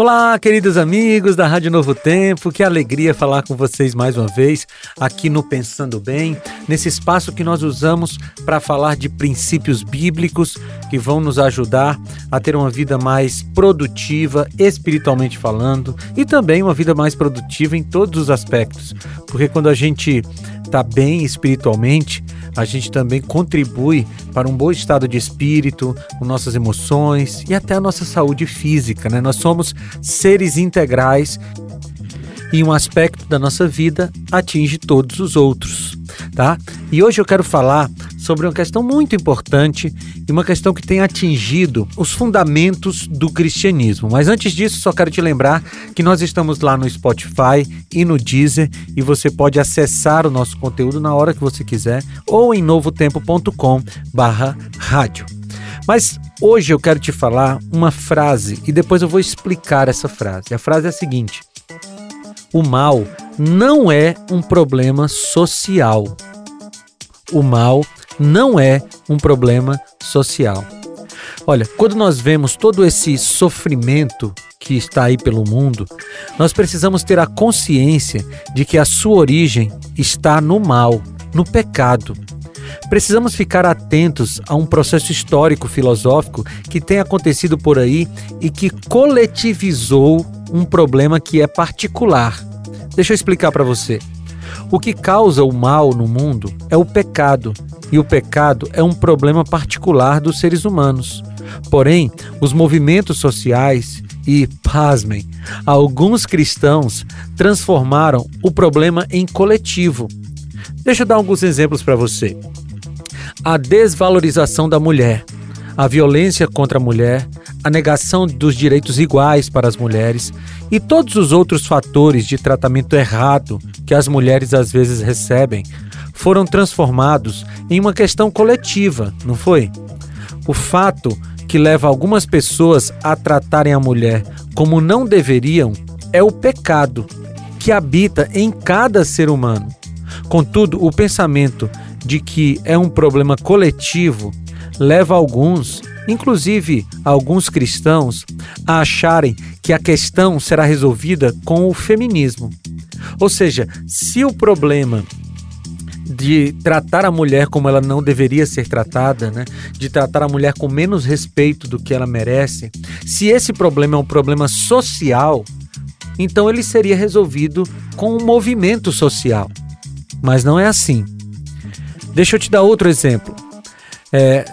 Olá, queridos amigos da Rádio Novo Tempo, que alegria falar com vocês mais uma vez aqui no Pensando Bem, nesse espaço que nós usamos para falar de princípios bíblicos que vão nos ajudar a ter uma vida mais produtiva, espiritualmente falando, e também uma vida mais produtiva em todos os aspectos, porque quando a gente está bem espiritualmente, a gente também contribui para um bom estado de espírito, nossas emoções e até a nossa saúde física. Né? Nós somos seres integrais e um aspecto da nossa vida atinge todos os outros, tá? E hoje eu quero falar sobre uma questão muito importante e uma questão que tem atingido os fundamentos do cristianismo. Mas antes disso, só quero te lembrar que nós estamos lá no Spotify e no Deezer e você pode acessar o nosso conteúdo na hora que você quiser ou em novotempo.com/rádio. Mas hoje eu quero te falar uma frase e depois eu vou explicar essa frase. A frase é a seguinte: O mal não é um problema social. O mal não é um problema social. Olha, quando nós vemos todo esse sofrimento que está aí pelo mundo, nós precisamos ter a consciência de que a sua origem está no mal, no pecado. Precisamos ficar atentos a um processo histórico filosófico que tem acontecido por aí e que coletivizou um problema que é particular. Deixa eu explicar para você. O que causa o mal no mundo é o pecado, e o pecado é um problema particular dos seres humanos. Porém, os movimentos sociais e, pasmem, alguns cristãos transformaram o problema em coletivo. Deixa eu dar alguns exemplos para você. A desvalorização da mulher, a violência contra a mulher, a negação dos direitos iguais para as mulheres e todos os outros fatores de tratamento errado que as mulheres às vezes recebem foram transformados em uma questão coletiva, não foi? O fato que leva algumas pessoas a tratarem a mulher como não deveriam é o pecado que habita em cada ser humano. Contudo, o pensamento de que é um problema coletivo leva alguns, inclusive alguns cristãos, a acharem que a questão será resolvida com o feminismo. Ou seja, se o problema de tratar a mulher como ela não deveria ser tratada, né? de tratar a mulher com menos respeito do que ela merece, se esse problema é um problema social, então ele seria resolvido com um movimento social. Mas não é assim. Deixa eu te dar outro exemplo. É,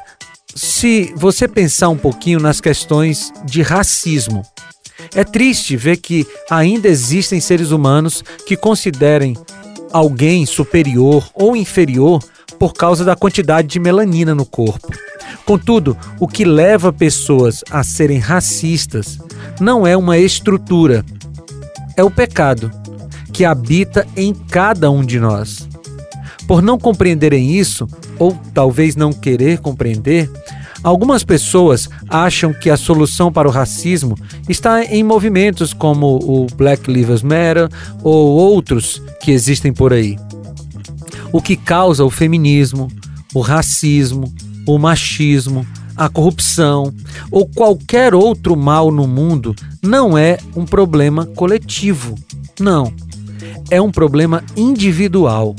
se você pensar um pouquinho nas questões de racismo, é triste ver que ainda existem seres humanos que considerem alguém superior ou inferior por causa da quantidade de melanina no corpo. Contudo, o que leva pessoas a serem racistas não é uma estrutura, é o pecado que habita em cada um de nós. Por não compreenderem isso, ou talvez não querer compreender, Algumas pessoas acham que a solução para o racismo está em movimentos como o Black Lives Matter ou outros que existem por aí. O que causa o feminismo, o racismo, o machismo, a corrupção ou qualquer outro mal no mundo não é um problema coletivo. Não. É um problema individual.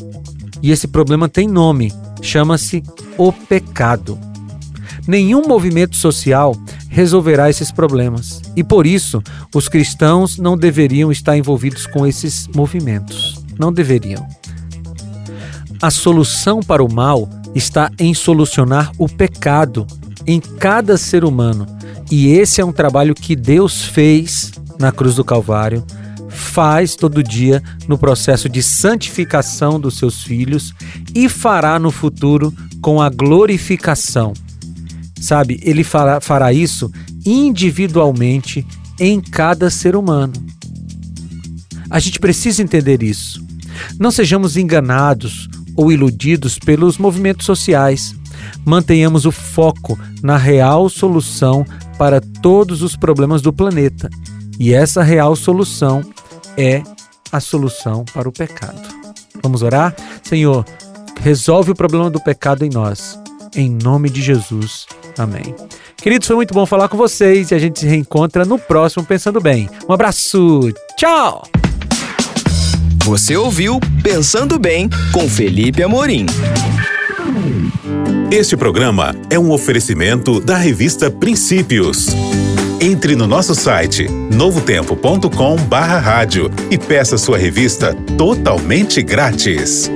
E esse problema tem nome: chama-se o pecado. Nenhum movimento social resolverá esses problemas e por isso os cristãos não deveriam estar envolvidos com esses movimentos. Não deveriam. A solução para o mal está em solucionar o pecado em cada ser humano. E esse é um trabalho que Deus fez na cruz do Calvário, faz todo dia no processo de santificação dos seus filhos e fará no futuro com a glorificação sabe? Ele fará, fará isso individualmente em cada ser humano. A gente precisa entender isso. Não sejamos enganados ou iludidos pelos movimentos sociais. Mantenhamos o foco na real solução para todos os problemas do planeta. E essa real solução é a solução para o pecado. Vamos orar? Senhor, resolve o problema do pecado em nós. Em nome de Jesus. Amém. Queridos, foi muito bom falar com vocês e a gente se reencontra no próximo Pensando Bem. Um abraço. Tchau! Você ouviu Pensando Bem com Felipe Amorim. Este programa é um oferecimento da revista Princípios. Entre no nosso site novotempo.com/rádio e peça sua revista totalmente grátis.